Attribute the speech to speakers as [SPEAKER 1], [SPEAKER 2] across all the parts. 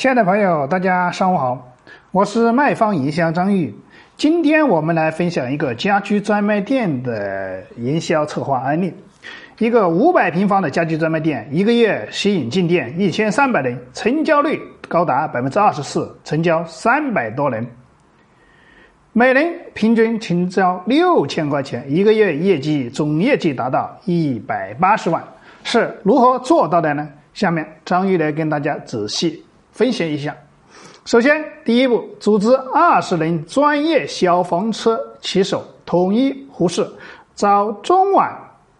[SPEAKER 1] 亲爱的朋友，大家上午好，我是卖方营销张玉。今天我们来分享一个家居专卖店的营销策划案例。一个五百平方的家居专卖店，一个月吸引进店一千三百人，成交率高达百分之二十四，成交三百多人，每人平均成交六千块钱，一个月业绩总业绩达到一百八十万，是如何做到的呢？下面张玉来跟大家仔细。分析一下，首先第一步，组织二十人专业消防车骑手，统一呼市，早中晚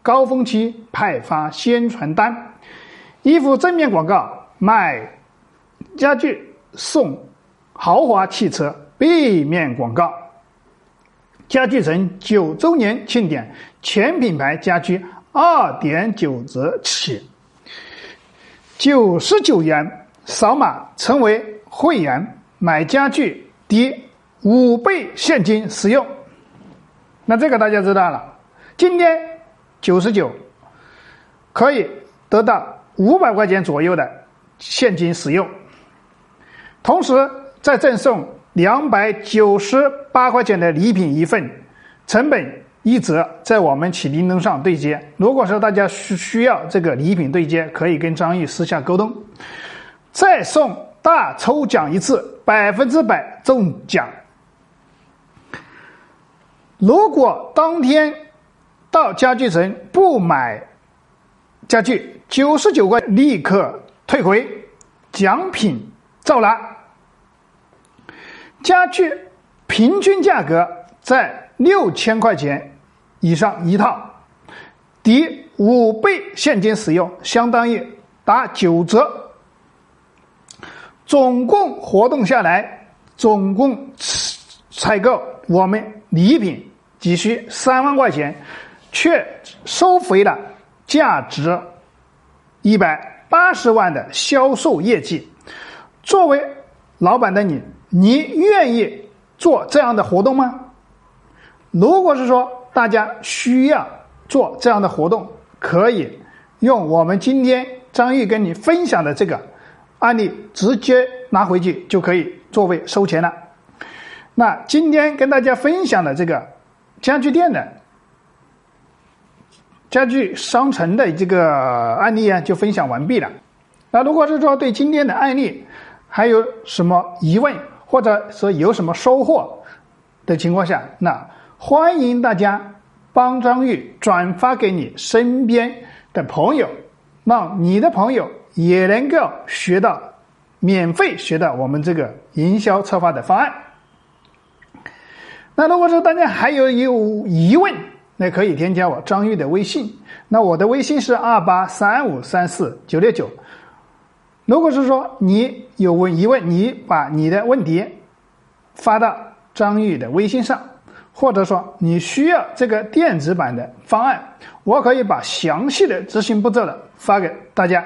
[SPEAKER 1] 高峰期派发宣传单，依附正面广告卖家具送豪华汽车，背面广告。家具城九周年庆典，全品牌家居二点九折起，九十九元。扫码成为会员，买家具抵五倍现金使用。那这个大家知道了，今天九十九可以得到五百块钱左右的现金使用，同时再赠送两百九十八块钱的礼品一份，成本一折，在我们启叮咚上对接。如果说大家需需要这个礼品对接，可以跟张玉私下沟通。再送大抽奖一次，百分之百中奖。如果当天到家具城不买家具，九十九块立刻退回，奖品照拿。家具平均价格在六千块钱以上一套，抵五倍现金使用，相当于打九折。总共活动下来，总共采购我们礼品急需三万块钱，却收回了价值一百八十万的销售业绩。作为老板的你，你愿意做这样的活动吗？如果是说大家需要做这样的活动，可以用我们今天张玉跟你分享的这个。案例直接拿回去就可以作为收钱了。那今天跟大家分享的这个家具店的家具商城的这个案例啊，就分享完毕了。那如果是说对今天的案例还有什么疑问，或者说有什么收获的情况下，那欢迎大家帮张玉转发给你身边的朋友，让你的朋友。也能够学到免费学到我们这个营销策划的方案。那如果说大家还有有疑问，那可以添加我张玉的微信。那我的微信是二八三五三四九六九。如果是说你有问疑问，你把你的问题发到张玉的微信上，或者说你需要这个电子版的方案，我可以把详细的执行步骤的发给大家。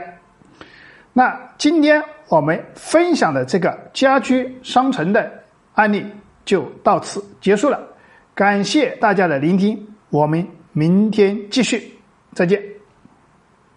[SPEAKER 1] 那今天我们分享的这个家居商城的案例就到此结束了，感谢大家的聆听，我们明天继续，再见。